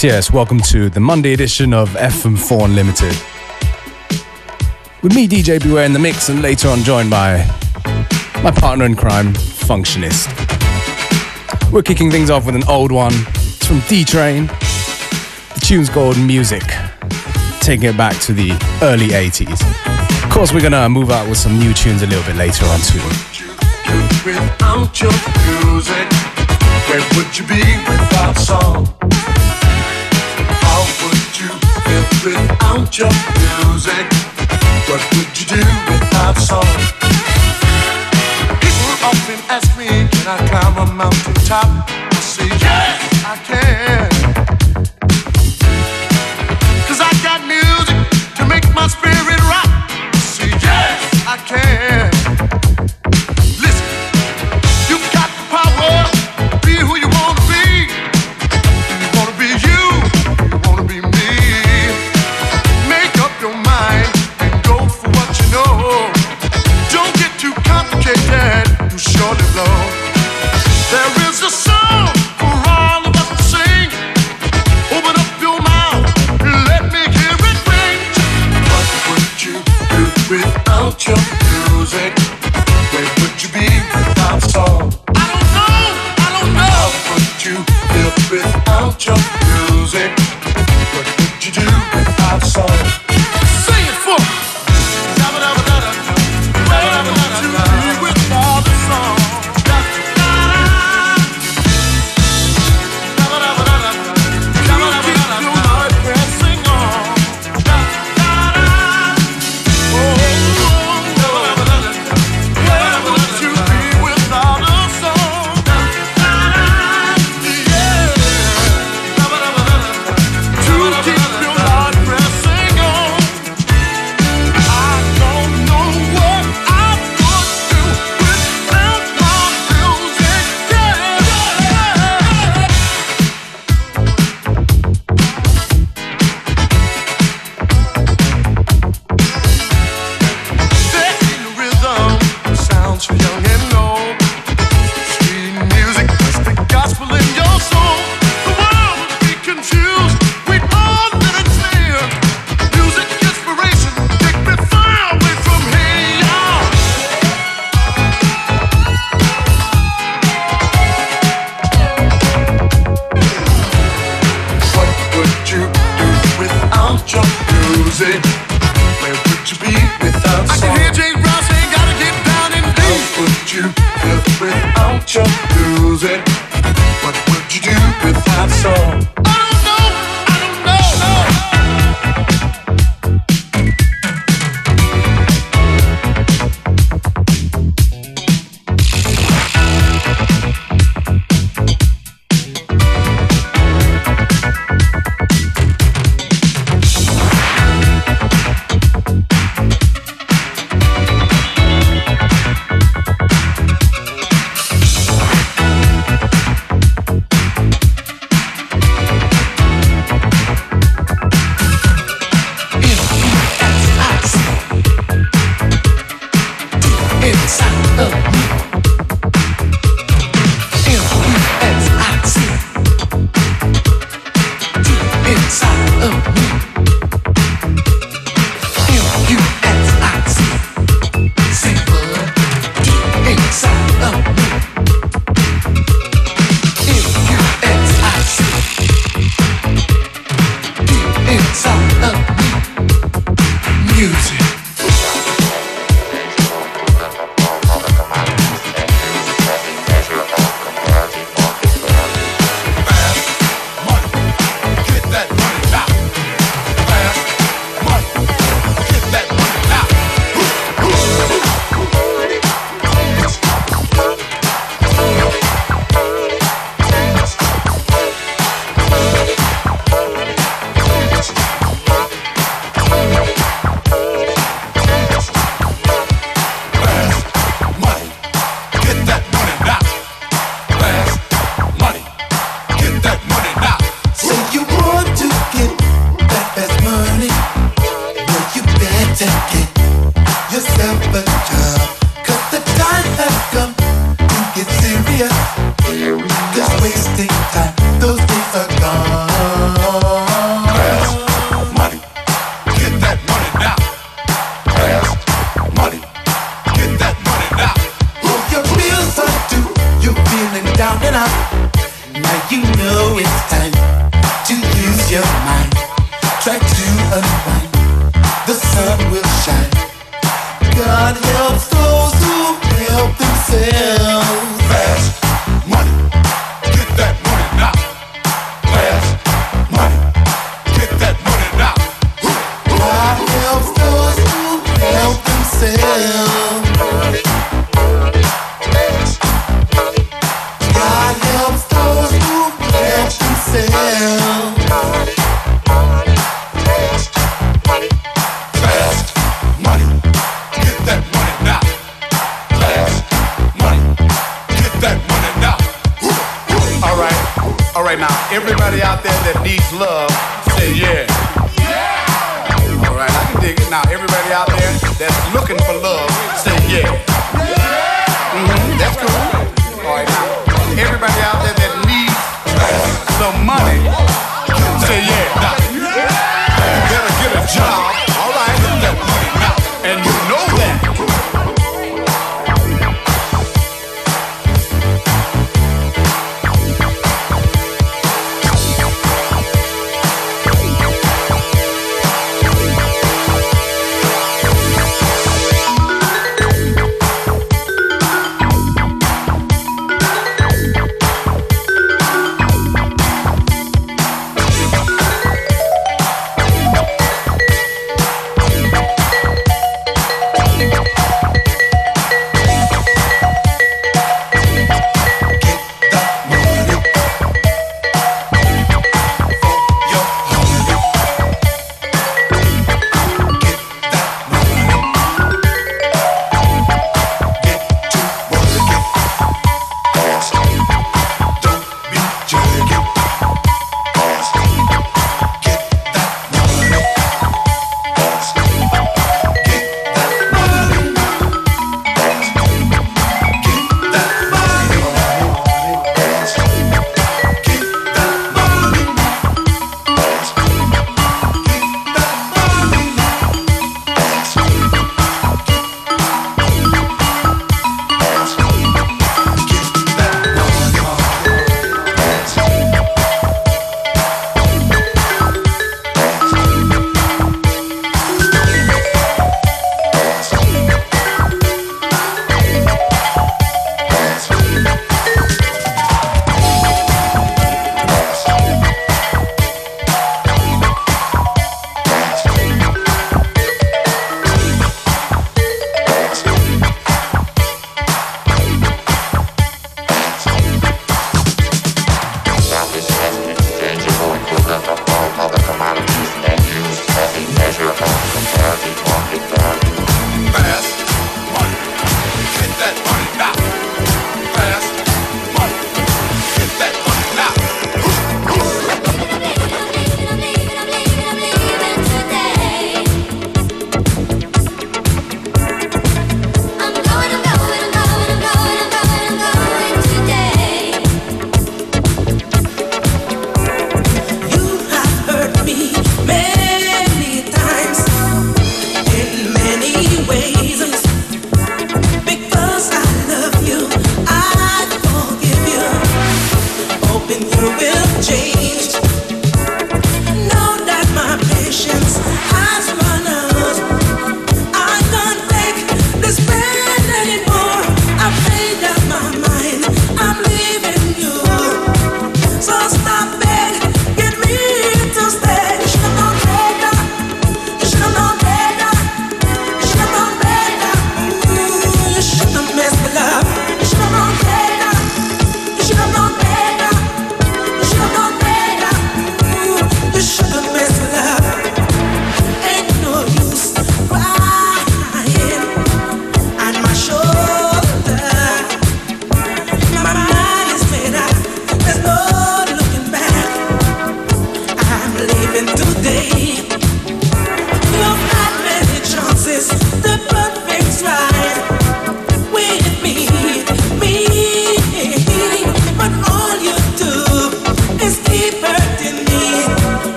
Yes, yes. Welcome to the Monday edition of FM4 Unlimited. With me, DJ Beware, in the mix, and later on joined by my partner in crime, Functionist. We're kicking things off with an old one. It's from D Train. The tune's called Music, taking it back to the early 80s. Of course, we're gonna move out with some new tunes a little bit later on, too. Without your music, where would you be without song? Without your music? What would you do without song? People often ask me, can I climb a mountain top? I say, yes, I can. Cause I got music to make my spirit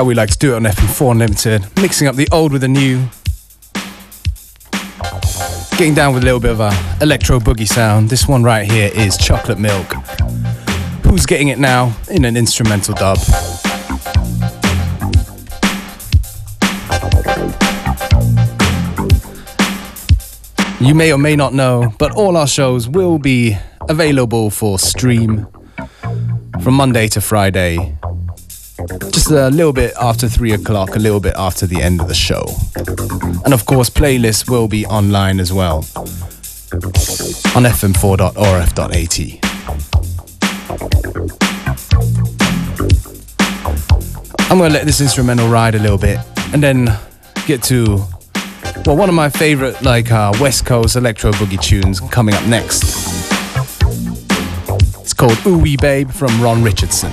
how we like to do it on FM4 Unlimited, mixing up the old with the new. Getting down with a little bit of a electro boogie sound. This one right here is Chocolate Milk. Who's getting it now in an instrumental dub? You may or may not know, but all our shows will be available for stream from Monday to Friday. Just a little bit after 3 o'clock, a little bit after the end of the show. And of course, playlists will be online as well on fm4.orf.at. I'm to let this instrumental ride a little bit and then get to well, one of my favorite like uh, West Coast electro boogie tunes coming up next. It's called Ooh Wee Babe from Ron Richardson.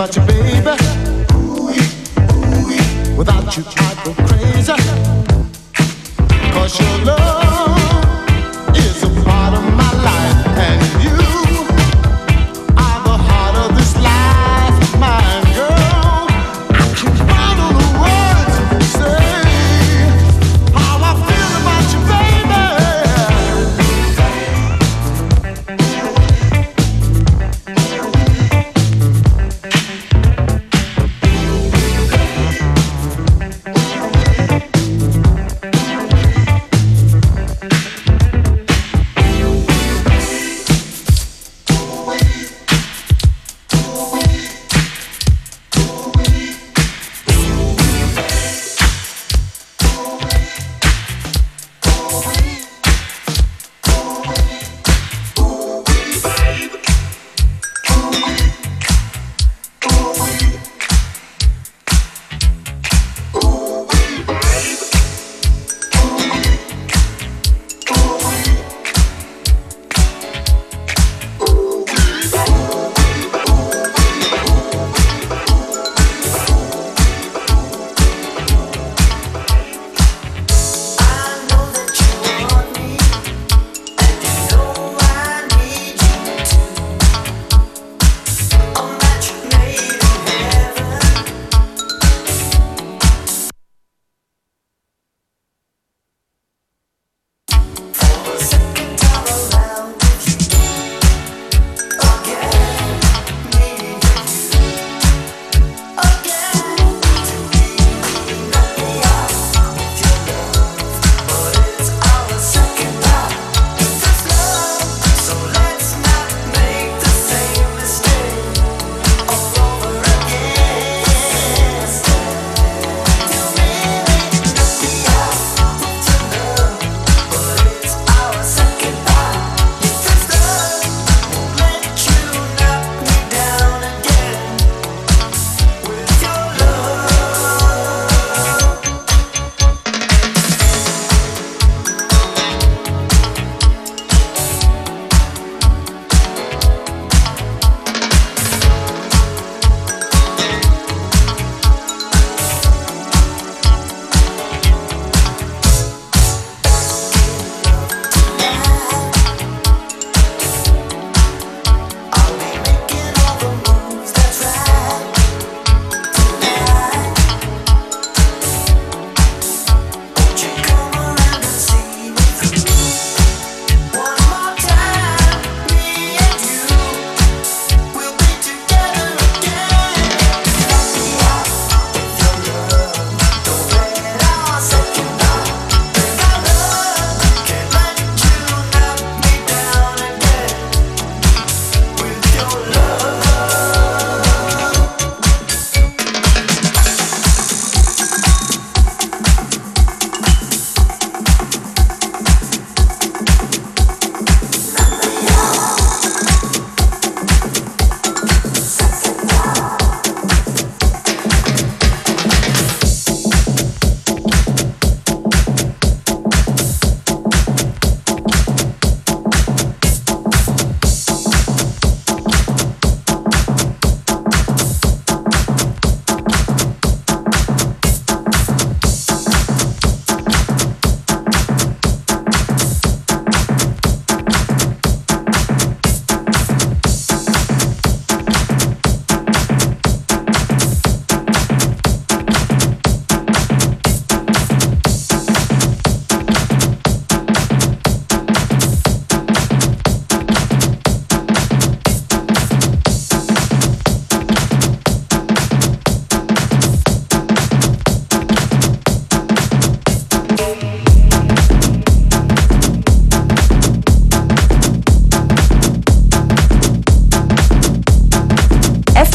about your baby.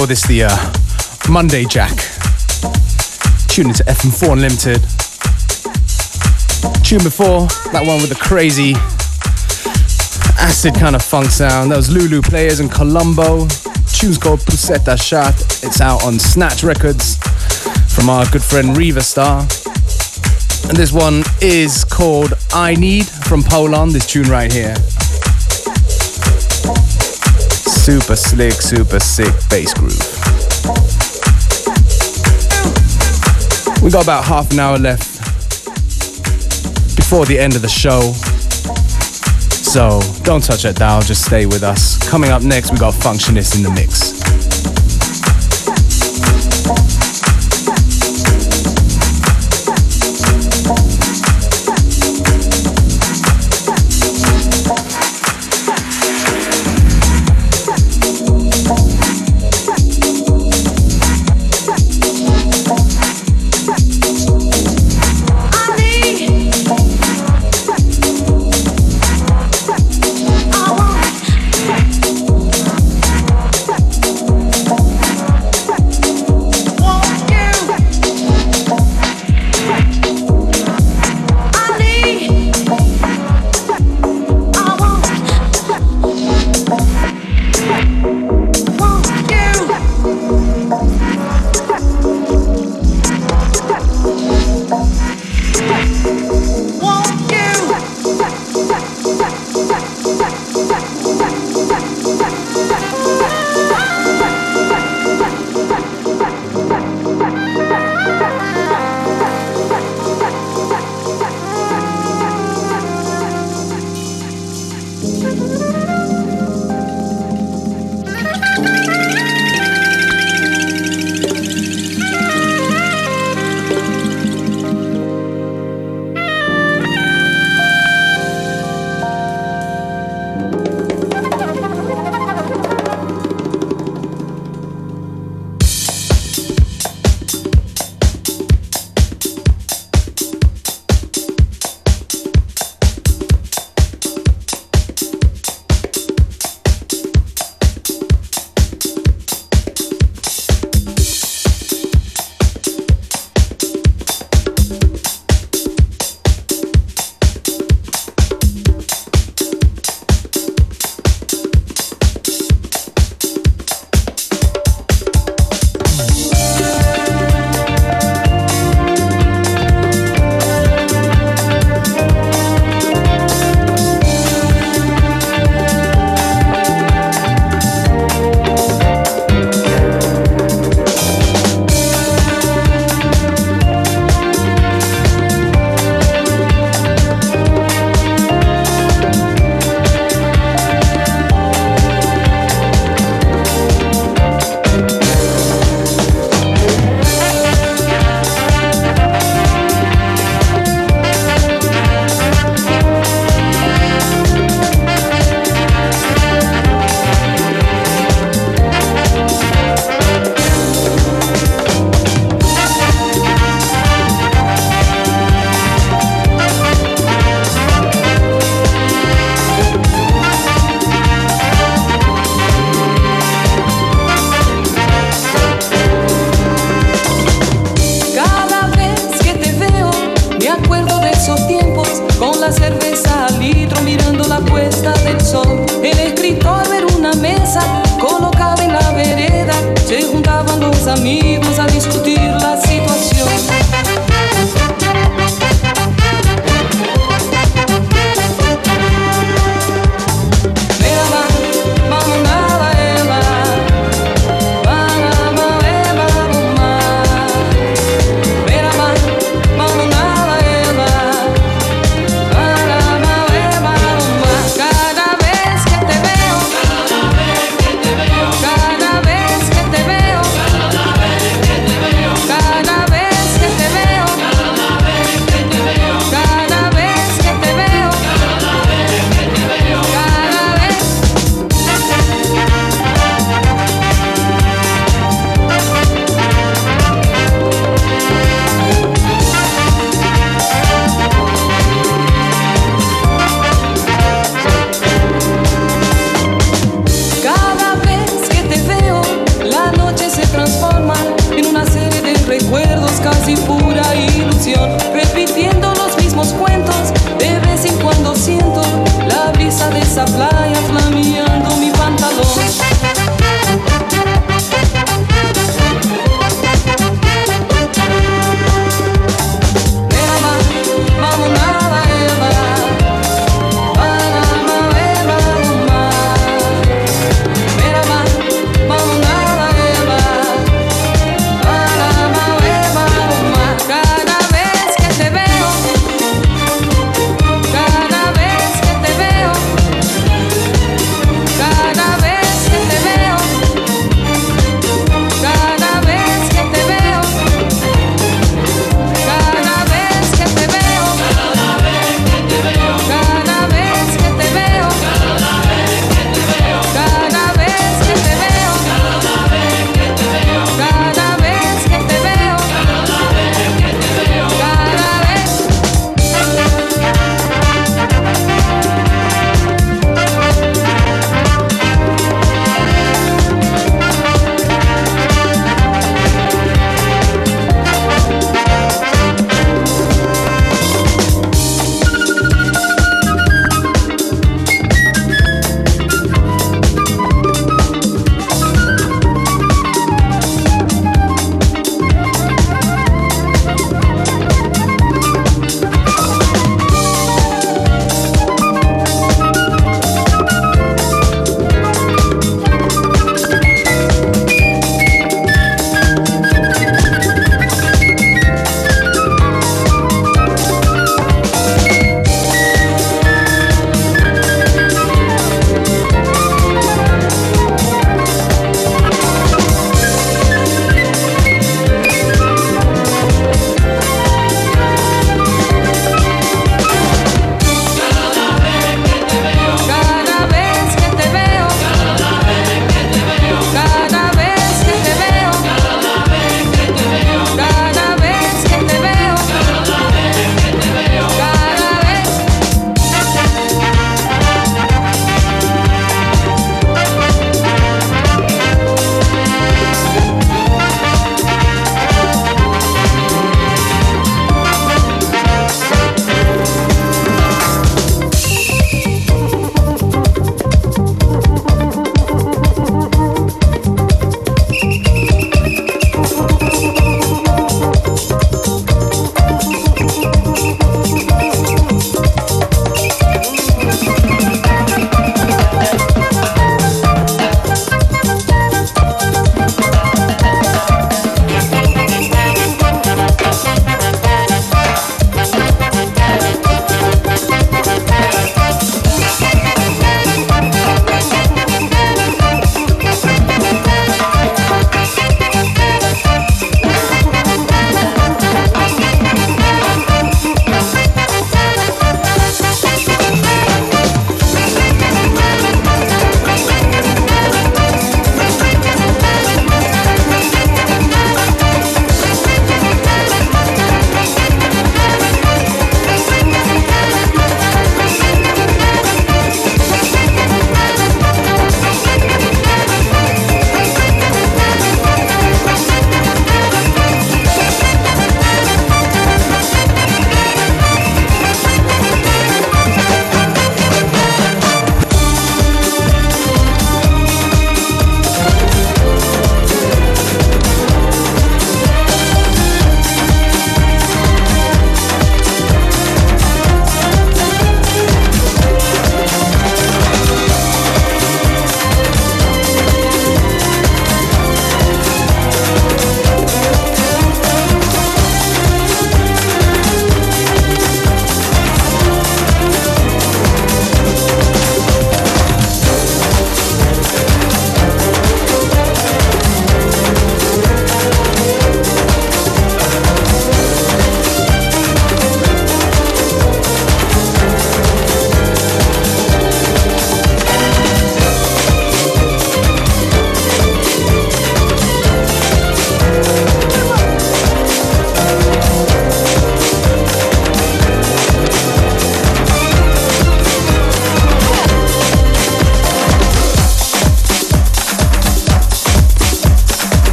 Call this the uh, Monday Jack. Tune into FM4 Unlimited. Tune before, that one with the crazy acid kind of funk sound. That was Lulu Players in Colombo. Tune's called Pusetta Shot. It's out on Snatch Records from our good friend Riva Star. And this one is called I Need from Poland, this tune right here. Super slick, super sick bass groove. We got about half an hour left before the end of the show. So don't touch that dial, just stay with us. Coming up next, we got Functionist in the mix.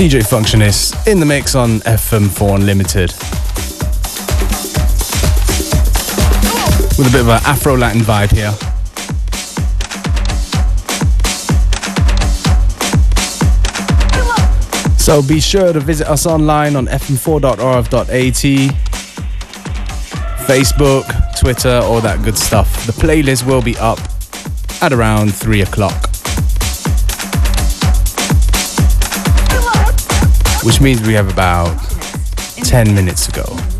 DJ Functionist in the mix on FM4 Unlimited. With a bit of an Afro Latin vibe here. So be sure to visit us online on fm4.orf.at, Facebook, Twitter, all that good stuff. The playlist will be up at around 3 o'clock. Which means we have about 10 minutes to go.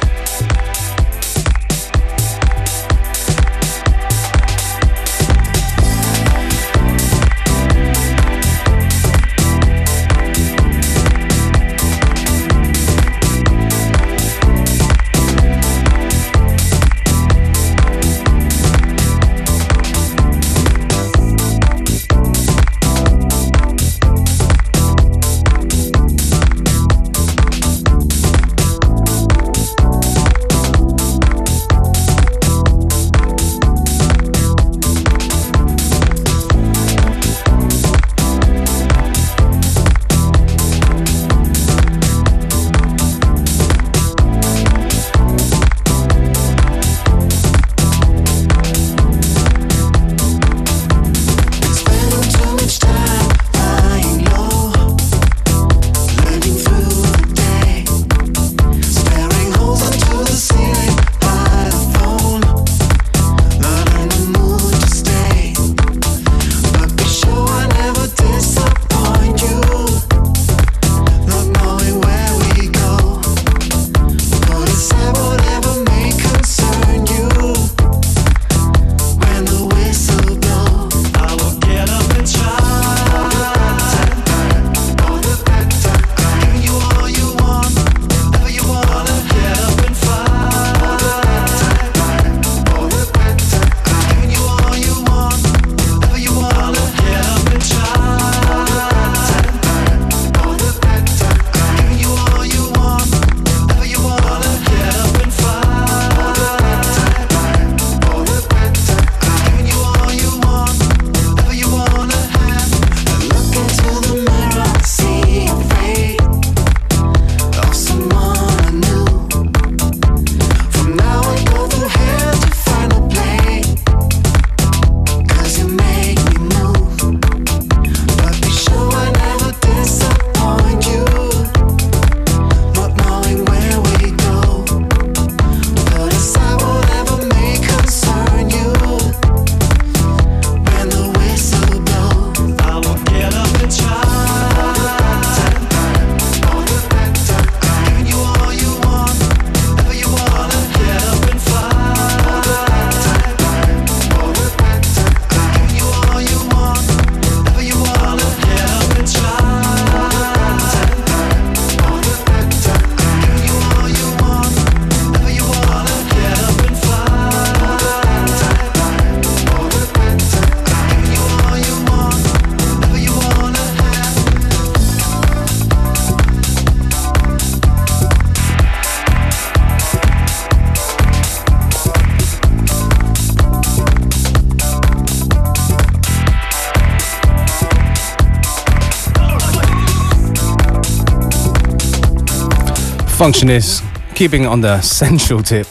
Functionist, keeping it on the central tip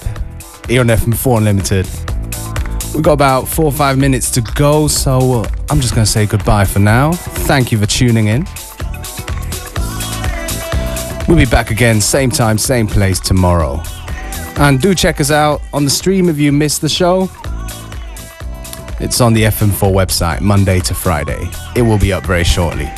here on FM4 Unlimited. We've got about four or five minutes to go, so uh, I'm just going to say goodbye for now. Thank you for tuning in. We'll be back again, same time, same place tomorrow. And do check us out on the stream if you missed the show. It's on the FM4 website, Monday to Friday. It will be up very shortly.